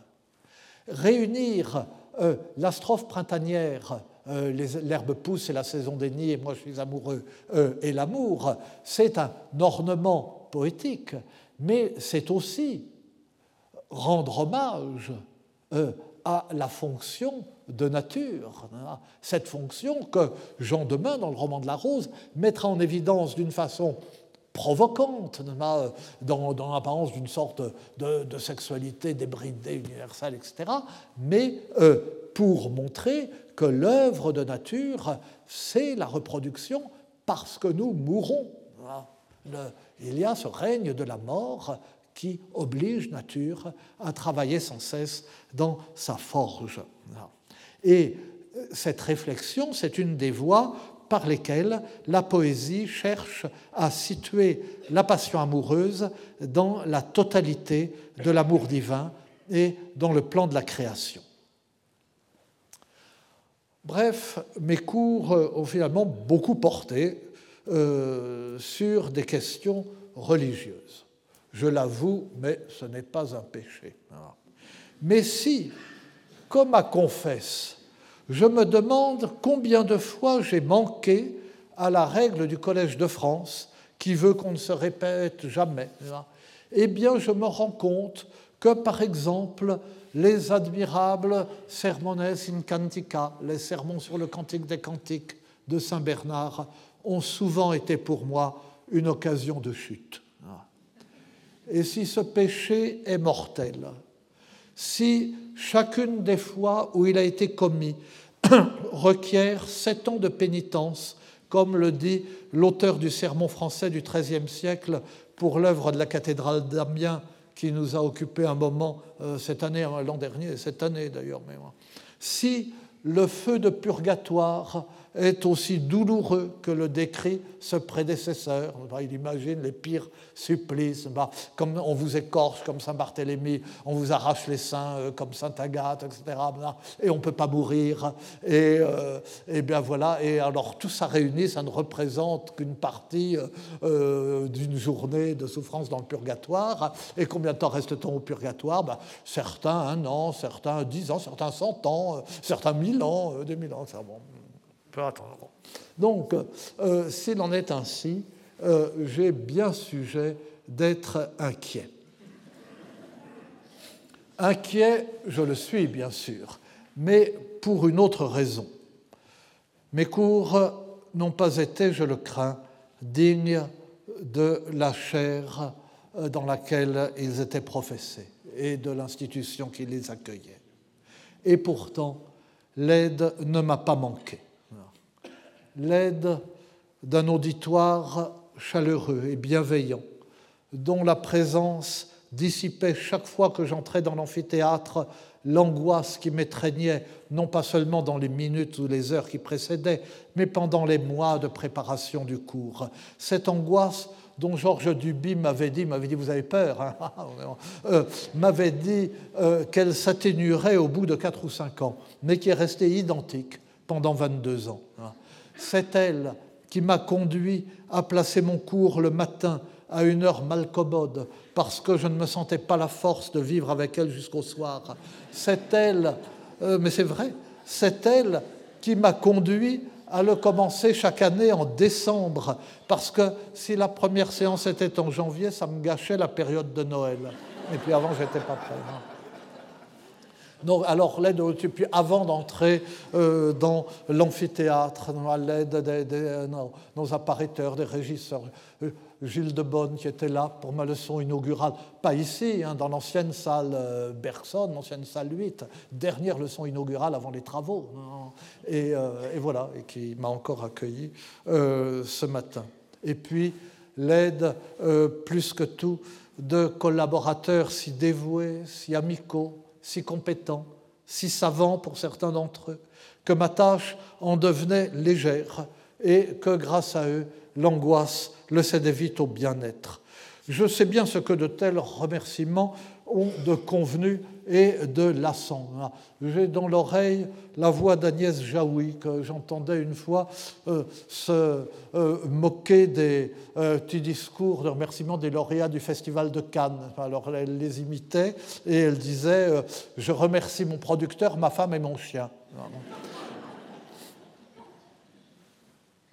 Réunir euh, la strophe printanière, euh, l'herbe pousse et la saison des nids et moi je suis amoureux euh, et l'amour, c'est un ornement poétique, mais c'est aussi rendre hommage à la fonction de nature, hein. cette fonction que Jean Demain, dans le roman de la Rose, mettra en évidence d'une façon provocante, dans, l'apparence d'une sorte de, sexualité débridée, universelle, etc., mais euh, pour montrer que l'œuvre de nature, c'est la reproduction parce que nous mourons. il y a ce règne de la mort qui oblige nature à travailler sans cesse dans sa forge. Et euh, cette réflexion, c'est une des voies par lesquels la poésie cherche à situer la passion amoureuse dans la totalité de l'amour divin et dans le plan de la création. Bref, mes cours ont finalement beaucoup porté euh, sur des questions religieuses. Je l'avoue, mais ce n'est pas un péché. Mais si, comme à confesse, je me demande combien de fois j'ai manqué à la règle du Collège de France qui veut qu'on ne se répète jamais. Eh bien, je me rends compte que, par exemple, les admirables Sermones in Cantica, les sermons sur le Cantique des Cantiques de Saint Bernard, ont souvent été pour moi une occasion de chute. et si ce péché est mortel, si chacune des fois où il a été commis (clears throat) requiert sept ans de pénitence, comme le dit l'auteur du sermon français du XIIIe siècle pour l'œuvre de la cathédrale d'Amiens, qui nous a occupé un moment euh, cette année, hein, l'an dernier, cette année d'ailleurs. Si le feu de purgatoire est aussi douloureux que le décrit ce prédécesseur. Il imagine les pires supplices, bah, comme on vous écorche comme Saint Barthélemy, on vous arrache les seins euh, comme Sainte Agathe, etc. Et on ne peut pas mourir. Et, euh, et, bien voilà. Et alors tout ça réuni, ça ne représente qu'une partie euh, d'une journée de souffrance dans le purgatoire. Et combien de temps reste-t-on au purgatoire? Bah, Certains un an, certains dix ans, certains cent ans, certains mille ans, deux mille ans. Ça, bon. Donc, euh, s'il en est ainsi, euh, j'ai bien sujet d'être inquiet. Inquiet, je le suis bien sûr, mais pour une autre raison. Mes cours n'ont pas été, je le crains, dignes de la chair euh, dans laquelle ils étaient professés et de l'institution qui les accueillait. Et pourtant, l'aide ne m'a pas manqué l'aide d'un auditoire chaleureux et bienveillant, dont la présence dissipait chaque fois que j'entrais dans l'amphithéâtre l'angoisse qui m'étreignait, non pas seulement dans les minutes ou les heures qui précédaient, mais pendant les mois de préparation du cours. Cette angoisse dont Georges Duby m'avait dit, m'avait dit, vous avez peur, hein? Euh, m'avait dit euh, qu'elle s'atténuerait au bout de 4 ou 5 ans, mais qui est restée identique pendant 22 ans. C'est elle qui m'a conduit à placer mon cours le matin à une heure malcommode parce que je ne me sentais pas la force de vivre avec elle jusqu'au soir. C'est elle, euh, mais c'est vrai, c'est elle qui m'a conduit à le commencer chaque année en décembre, parce que si la première séance était en janvier, ça me gâchait la période de Noël. Et puis avant, j'étais pas prêt. Hein alors l'aide puis avant d'entrer euh, dans l'amphithéâtre, l'aide des, nos, apparaîteurs, des régisseurs. Euh, Gilles de Bonne qui était là pour ma leçon inaugurale, pas ici, hein, dans l'ancienne salle euh, Bergson, l'ancienne salle 8, dernière leçon inaugurale avant les travaux. Hein. et, voilà, et qui m'a encore accueilli ce matin. Et puis l'aide, plus que tout, de collaborateurs si dévoués, si amicaux, si compétents, si savants pour certains d'entre eux, que ma tâche en devenait légère et que grâce à eux, l'angoisse le cédait vite au bien-être. Je sais bien ce que de tels remerciements ont de convenu et de lassant. J'ai dans l'oreille la voix d'Agnès Jaoui, que j'entendais une fois euh, se euh, moquer des euh, petits discours de remerciement des lauréats du Festival de Cannes. Alors elle les imitait et elle disait Je remercie mon producteur, ma femme et mon chien.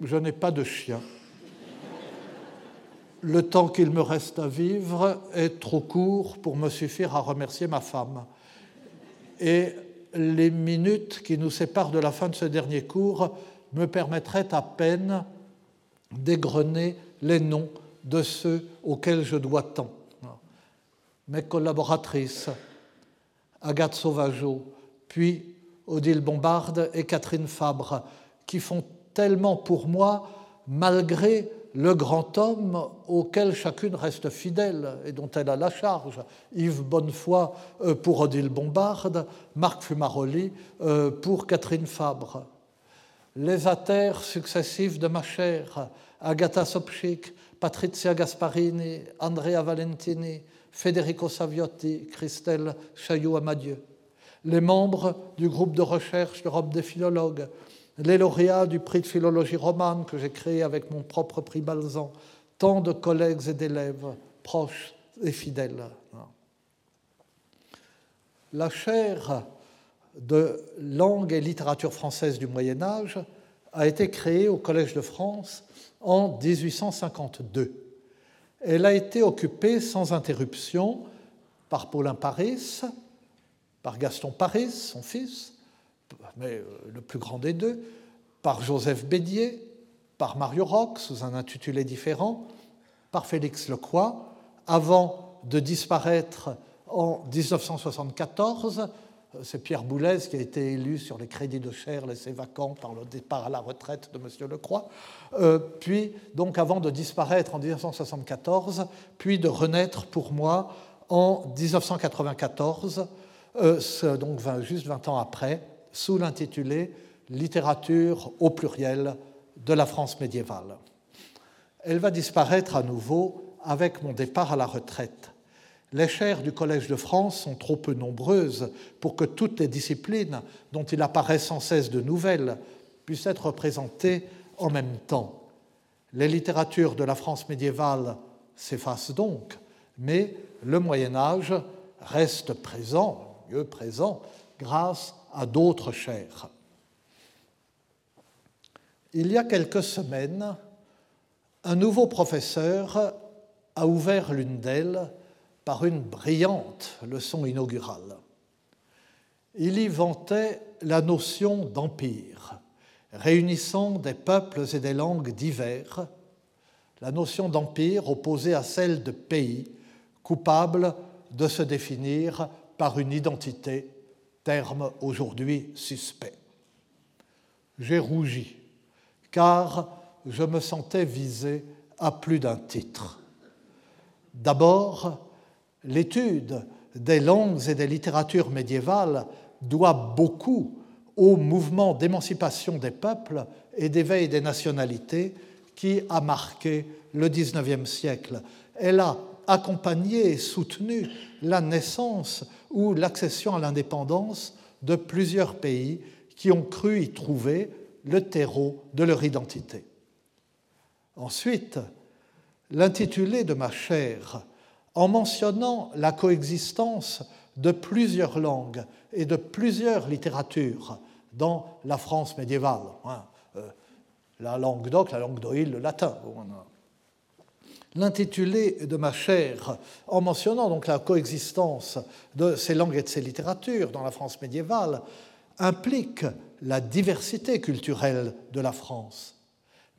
Je n'ai pas de chien le temps qu'il me reste à vivre est trop court pour me suffire à remercier ma femme. Et les minutes qui nous séparent de la fin de ce dernier cours me permettraient à peine d'égrener les noms de ceux auxquels je dois tant. Mes collaboratrices, Agathe Sauvageau, puis Odile Bombarde et Catherine Fabre, qui font tellement pour moi, malgré le grand homme auquel chacune reste fidèle et dont elle a la charge. Yves Bonnefoy euh, pour Odile Bombarde, Marc Fumaroli euh, pour Catherine Fabre. Les atères successifs de ma chère, Agatha Sopchik, Patrizia Gasparini, Andrea Valentini, Federico Saviotti, Christelle Chaillot-Amadieu. Les membres du groupe de recherche d'Europe des philologues, les lauréats du prix de philologie romane que j'ai créé avec mon propre prix Balzan, tant de collègues et d'élèves proches et fidèles. La chaire de langue et littérature française du Moyen Âge a été créée au Collège de France en 1852. Elle a été occupée sans interruption par Paulin Paris, par Gaston Paris, son fils, mais euh, le plus grand des deux, par Joseph Bédier, par Mario Roch, sous un intitulé différent, par Félix Lecroix, avant de disparaître en 1974. C'est Pierre Boulez qui a été élu sur les crédits de chair laissés vacants par le départ à la retraite de M. Lecroix, euh, puis donc avant de disparaître en 1974, puis de renaître pour moi en 1994, euh, donc juste 20 ans après, sous l'intitulé Littérature au pluriel de la France médiévale. Elle va disparaître à nouveau avec mon départ à la retraite. Les chaires du Collège de France sont trop peu nombreuses pour que toutes les disciplines dont il apparaît sans cesse de nouvelles puissent être représentées en même temps. Les littératures de la France médiévale s'effacent donc, mais le Moyen Âge reste présent, mieux présent, grâce à d'autres chaires. Il y a quelques semaines, un nouveau professeur a ouvert l'une d'elles par une brillante leçon inaugurale. Il y vantait la notion d'empire, réunissant des peuples et des langues divers, la notion d'empire opposée à celle de pays, coupable de se définir par une identité, terme aujourd'hui suspect. J'ai rougi, car je me sentais visé à plus d'un titre. D'abord, l'étude des langues et des littératures médiévales doit beaucoup au mouvement d'émancipation des peuples et d'éveil des nationalités qui a marqué le XIXe siècle. Elle a accompagné et soutenu la naissance ou l'accession à l'indépendance de plusieurs pays qui ont cru y trouver le terreau de leur identité. Ensuite, l'intitulé de ma chaire, en mentionnant la coexistence de plusieurs langues et de plusieurs littératures dans la France médiévale. Hein, euh, la langue d'Oc, la langue d'Oïl, le latin. L'intitulé de ma chaire, en mentionnant donc la coexistence de ces langues et de ces littératures dans la France médiévale, implique la diversité culturelle de la France,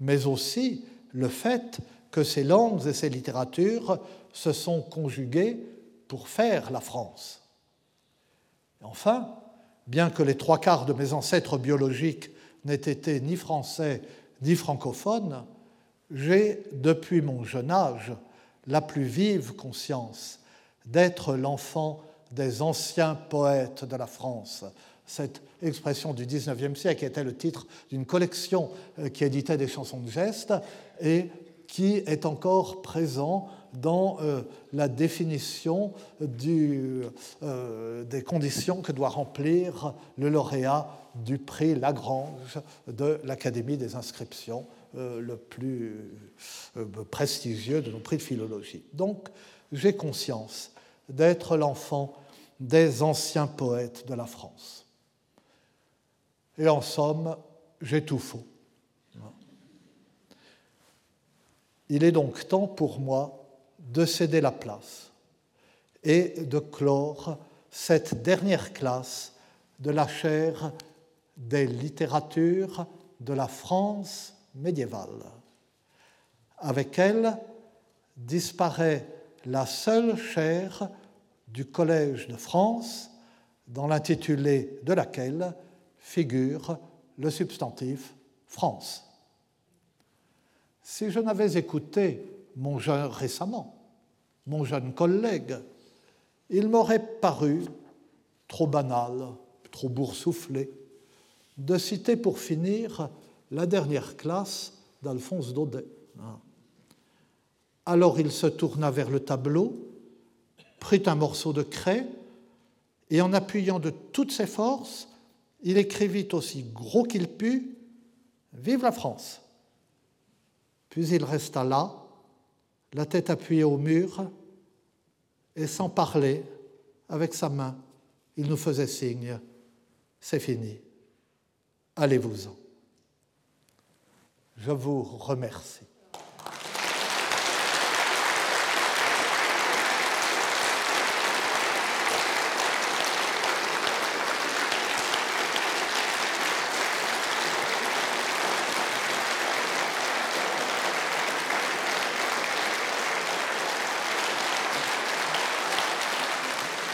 mais aussi le fait que ces langues et ces littératures se sont conjuguées pour faire la France. Enfin, bien que les trois quarts de mes ancêtres biologiques n'aient été ni français ni francophones, j'ai, depuis mon jeune âge, la plus vive conscience d'être l'enfant des anciens poètes de la France. Cette expression du XIXe siècle était le titre d'une collection euh, qui éditait des chansons de geste et qui est encore présent dans euh, la définition euh, des conditions que doit remplir le lauréat du prix Lagrange de l'Académie des inscriptions, le plus prestigieux de nos prix de philologie. Donc, j'ai conscience d'être l'enfant des anciens poètes de la France. Et en somme, j'ai tout faux. Il est donc temps pour moi de céder la place et de clore cette dernière classe de la chaire des littératures de la France médiévale. Avec elle disparaît la seule chaire du Collège de France dans l'intitulé de laquelle figure le substantif France. Si je n'avais écouté mon jeune, récemment, mon jeune collègue, il m'aurait paru trop banal, trop boursouflé, de citer pour finir la dernière classe d'Alphonse Daudet. Alors il se tourna vers le tableau, prit un morceau de craie et en appuyant de toutes ses forces, il écrivit aussi gros qu'il put Vive la France puis il resta là, la tête appuyée au mur, et sans parler, avec sa main, il nous faisait signe, c'est fini, allez-vous-en. Je vous remercie.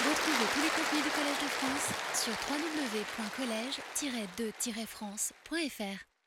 Vous trouvez tous les contenus du Collège de France sur trois w.collège-deux-france.fr